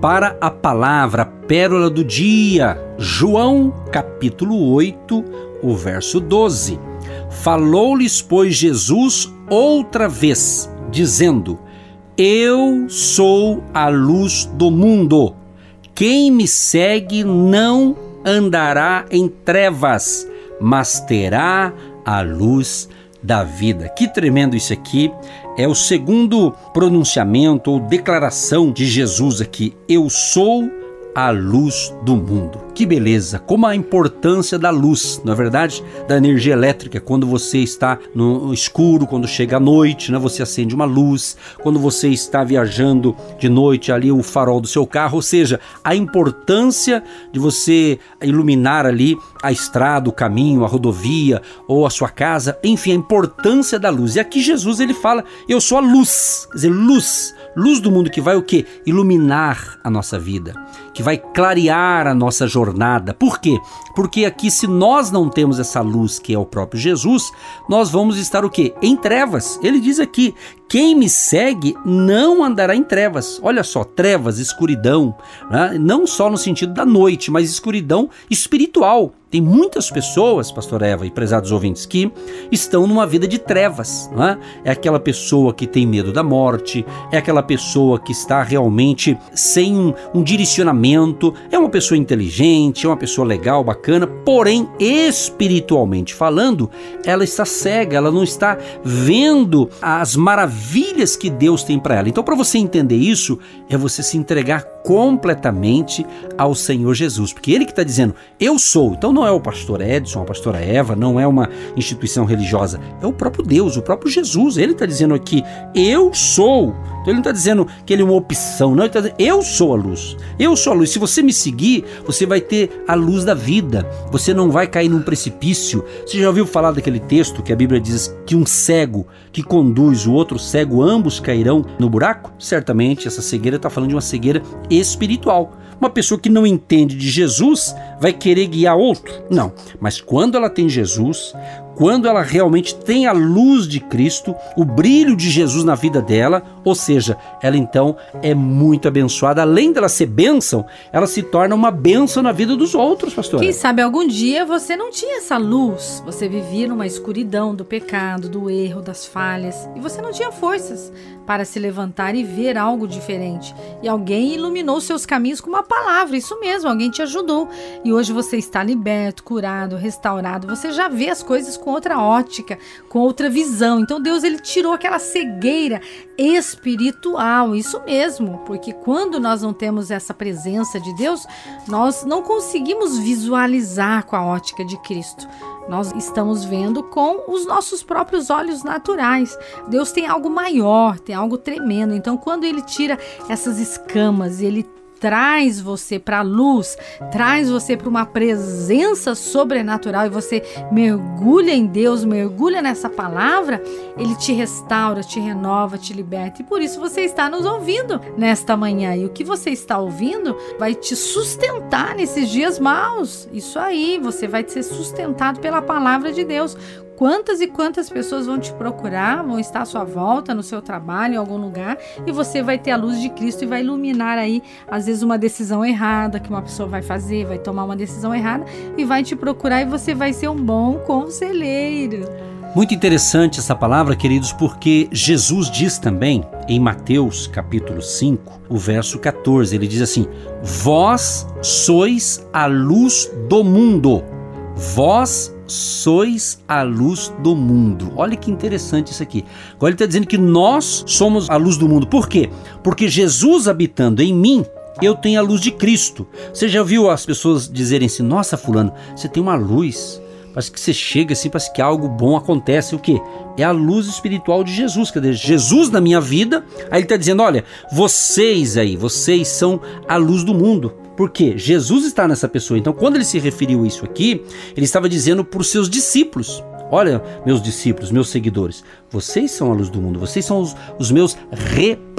para a palavra pérola do dia, João capítulo 8, o verso 12. Falou-lhes, pois, Jesus outra vez, dizendo: Eu sou a luz do mundo. Quem me segue não andará em trevas, mas terá a luz da vida. Que tremendo isso aqui! É o segundo pronunciamento ou declaração de Jesus aqui. Eu sou a luz do mundo. Que beleza! Como a importância da luz, na é verdade, da energia elétrica. Quando você está no escuro, quando chega a noite, né, você acende uma luz. Quando você está viajando de noite, ali o farol do seu carro. Ou seja, a importância de você iluminar ali a estrada, o caminho, a rodovia ou a sua casa. Enfim, a importância da luz. E aqui Jesus ele fala: Eu sou a luz. Quer dizer, luz luz do mundo que vai o quê? Iluminar a nossa vida, que vai clarear a nossa jornada. Por quê? Porque aqui se nós não temos essa luz que é o próprio Jesus, nós vamos estar o quê? Em trevas. Ele diz aqui: quem me segue não andará em trevas. Olha só, trevas, escuridão, né? não só no sentido da noite, mas escuridão espiritual. Tem muitas pessoas, pastor Eva e prezados ouvintes, que estão numa vida de trevas. Não é? é aquela pessoa que tem medo da morte, é aquela pessoa que está realmente sem um, um direcionamento, é uma pessoa inteligente, é uma pessoa legal, bacana, porém, espiritualmente falando, ela está cega, ela não está vendo as maravilhas que Deus tem para ela. Então, para você entender isso, é você se entregar completamente ao Senhor Jesus, porque Ele que está dizendo, eu sou. Então, não é o pastor Edson, a pastora Eva, não é uma instituição religiosa, é o próprio Deus, o próprio Jesus. Ele está dizendo aqui: Eu sou. Então ele não está dizendo que ele é uma opção, não. Ele está dizendo: Eu sou a luz. Eu sou a luz. Se você me seguir, você vai ter a luz da vida. Você não vai cair num precipício. Você já ouviu falar daquele texto que a Bíblia diz que um cego que conduz o outro cego, ambos cairão no buraco? Certamente essa cegueira está falando de uma cegueira espiritual. Uma pessoa que não entende de Jesus vai querer guiar outro? Não. Mas quando ela tem Jesus, quando ela realmente tem a luz de Cristo, o brilho de Jesus na vida dela, ou seja, ela então é muito abençoada. Além dela ser bênção, ela se torna uma bênção na vida dos outros, pastor. Quem sabe algum dia você não tinha essa luz, você vivia numa escuridão do pecado, do erro, das falhas, e você não tinha forças para se levantar e ver algo diferente. E alguém iluminou seus caminhos com uma palavra, isso mesmo, alguém te ajudou. E hoje você está liberto, curado, restaurado, você já vê as coisas com outra ótica, com outra visão. Então Deus ele tirou aquela cegueira espiritual, isso mesmo, porque quando nós não temos essa presença de Deus, nós não conseguimos visualizar com a ótica de Cristo. Nós estamos vendo com os nossos próprios olhos naturais. Deus tem algo maior, tem algo tremendo. Então, quando ele tira essas escamas, ele traz você para a luz, traz você para uma presença sobrenatural e você mergulha em Deus, mergulha nessa palavra, ele te restaura, te renova, te liberta. E por isso você está nos ouvindo nesta manhã. E o que você está ouvindo vai te sustentar nesses dias maus. Isso aí, você vai ser sustentado pela palavra de Deus quantas e quantas pessoas vão te procurar, vão estar à sua volta, no seu trabalho, em algum lugar, e você vai ter a luz de Cristo e vai iluminar aí, às vezes, uma decisão errada que uma pessoa vai fazer, vai tomar uma decisão errada e vai te procurar e você vai ser um bom conselheiro. Muito interessante essa palavra, queridos, porque Jesus diz também em Mateus capítulo 5, o verso 14, ele diz assim: Vós sois a luz do mundo. Vós sois a luz do mundo. Olha que interessante isso aqui. Agora ele está dizendo que nós somos a luz do mundo. Por quê? Porque Jesus habitando em mim, eu tenho a luz de Cristo. Você já viu as pessoas dizerem assim: Nossa, Fulano, você tem uma luz. Parece que você chega assim, parece que algo bom acontece. O que? É a luz espiritual de Jesus. Quer dizer, Jesus na minha vida. Aí ele está dizendo: Olha, vocês aí, vocês são a luz do mundo. Porque Jesus está nessa pessoa. Então, quando ele se referiu a isso aqui, ele estava dizendo para os seus discípulos. Olha, meus discípulos, meus seguidores, vocês são a luz do mundo, vocês são os, os, meus representantes.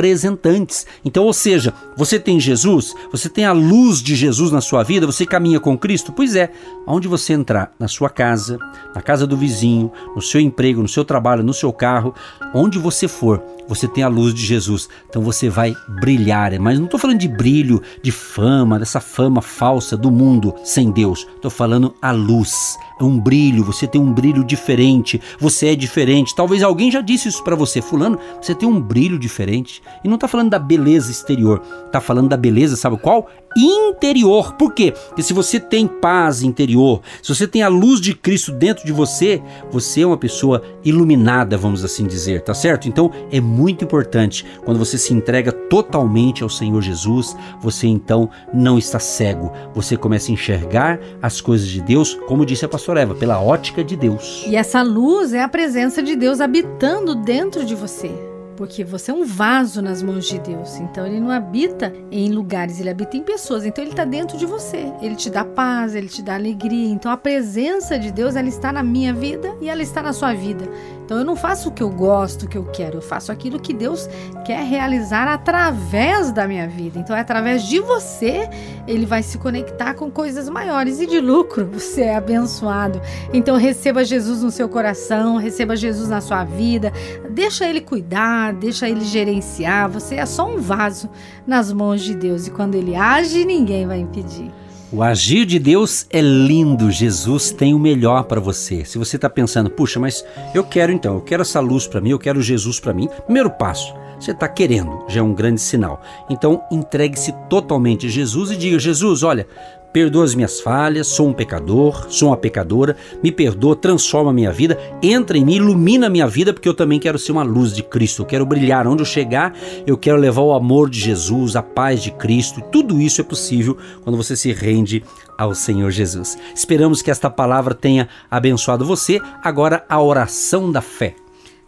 Então, ou seja, você tem Jesus, você tem a luz de Jesus na sua vida, você caminha com Cristo? Pois é, aonde você entrar, na sua casa, na casa do vizinho, no seu emprego, no seu trabalho, no seu carro, onde você for, você tem a luz de Jesus. Então você vai brilhar. Mas não estou falando de brilho, de fama, dessa fama falsa do mundo sem Deus. Estou falando a luz. É um brilho, você tem um brilho diferente, você é diferente. Talvez alguém já disse isso para você, fulano, você tem um brilho diferente. E não está falando da beleza exterior, está falando da beleza, sabe qual? interior. Por quê? Porque se você tem paz interior, se você tem a luz de Cristo dentro de você, você é uma pessoa iluminada, vamos assim dizer, tá certo? Então é muito importante quando você se entrega totalmente ao Senhor Jesus, você então não está cego, você começa a enxergar as coisas de Deus, como disse a pastora Eva, pela ótica de Deus. E essa luz é a presença de Deus habitando dentro de você porque você é um vaso nas mãos de Deus. Então ele não habita em lugares, ele habita em pessoas. Então ele está dentro de você. Ele te dá paz, ele te dá alegria. Então a presença de Deus ela está na minha vida e ela está na sua vida. Então eu não faço o que eu gosto, o que eu quero, eu faço aquilo que Deus quer realizar através da minha vida. Então é através de você ele vai se conectar com coisas maiores e de lucro. Você é abençoado. Então receba Jesus no seu coração, receba Jesus na sua vida. Deixa ele cuidar, deixa ele gerenciar. Você é só um vaso nas mãos de Deus e quando ele age, ninguém vai impedir. O agir de Deus é lindo. Jesus tem o melhor para você. Se você está pensando, puxa, mas eu quero então, eu quero essa luz para mim, eu quero Jesus para mim. Primeiro passo, você está querendo, já é um grande sinal. Então entregue-se totalmente a Jesus e diga: Jesus, olha, perdoa as minhas falhas, sou um pecador, sou uma pecadora, me perdoa, transforma a minha vida, entra em mim, ilumina a minha vida, porque eu também quero ser uma luz de Cristo, eu quero brilhar. Onde eu chegar, eu quero levar o amor de Jesus, a paz de Cristo. Tudo isso é possível quando você se rende ao Senhor Jesus. Esperamos que esta palavra tenha abençoado você. Agora, a oração da fé.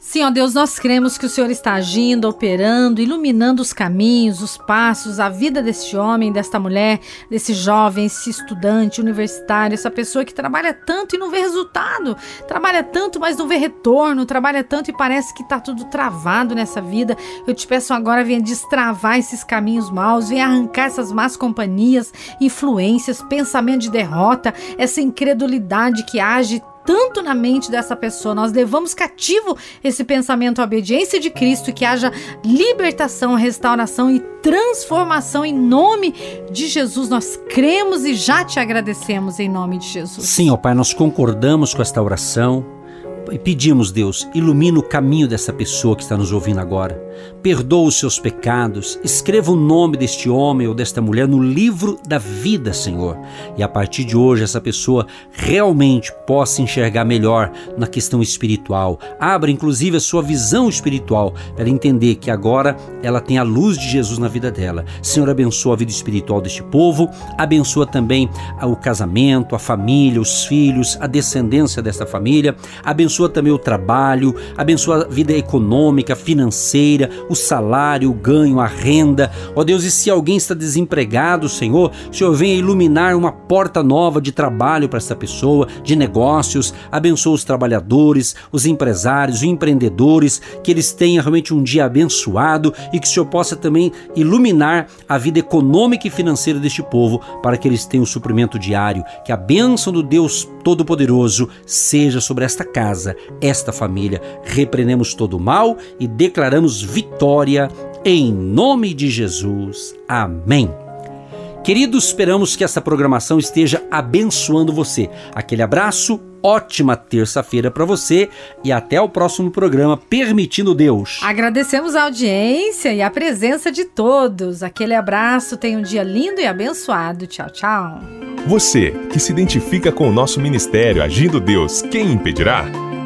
Sim, ó Deus, nós cremos que o Senhor está agindo, operando, iluminando os caminhos, os passos, a vida deste homem, desta mulher, desse jovem, esse estudante universitário, essa pessoa que trabalha tanto e não vê resultado, trabalha tanto, mas não vê retorno, trabalha tanto e parece que está tudo travado nessa vida. Eu te peço agora, venha destravar esses caminhos maus, venha arrancar essas más companhias, influências, pensamento de derrota, essa incredulidade que age tanto na mente dessa pessoa. Nós levamos cativo esse pensamento à obediência de Cristo e que haja libertação, restauração e transformação em nome de Jesus. Nós cremos e já te agradecemos em nome de Jesus. Sim, ó Pai, nós concordamos com esta oração pedimos, Deus, ilumina o caminho dessa pessoa que está nos ouvindo agora perdoa os seus pecados, escreva o nome deste homem ou desta mulher no livro da vida, Senhor. E a partir de hoje, essa pessoa realmente possa enxergar melhor na questão espiritual. Abra, inclusive, a sua visão espiritual para entender que agora ela tem a luz de Jesus na vida dela. Senhor, abençoa a vida espiritual deste povo, abençoa também o casamento, a família, os filhos, a descendência dessa família, abençoa também o trabalho, abençoa a vida econômica, financeira, o salário, o ganho, a renda. Ó oh Deus, e se alguém está desempregado, Senhor, o Senhor venha iluminar uma porta nova de trabalho para essa pessoa, de negócios. Abençoa os trabalhadores, os empresários, os empreendedores, que eles tenham realmente um dia abençoado e que o Senhor possa também iluminar a vida econômica e financeira deste povo para que eles tenham o suprimento diário. Que a bênção do Deus Todo-Poderoso seja sobre esta casa, esta família. Repreendemos todo o mal e declaramos vitória em nome de Jesus. Amém. Queridos, esperamos que essa programação esteja abençoando você. Aquele abraço, ótima terça-feira para você e até o próximo programa, permitindo Deus. Agradecemos a audiência e a presença de todos. Aquele abraço, tenha um dia lindo e abençoado. Tchau, tchau. Você que se identifica com o nosso ministério Agindo Deus, quem impedirá?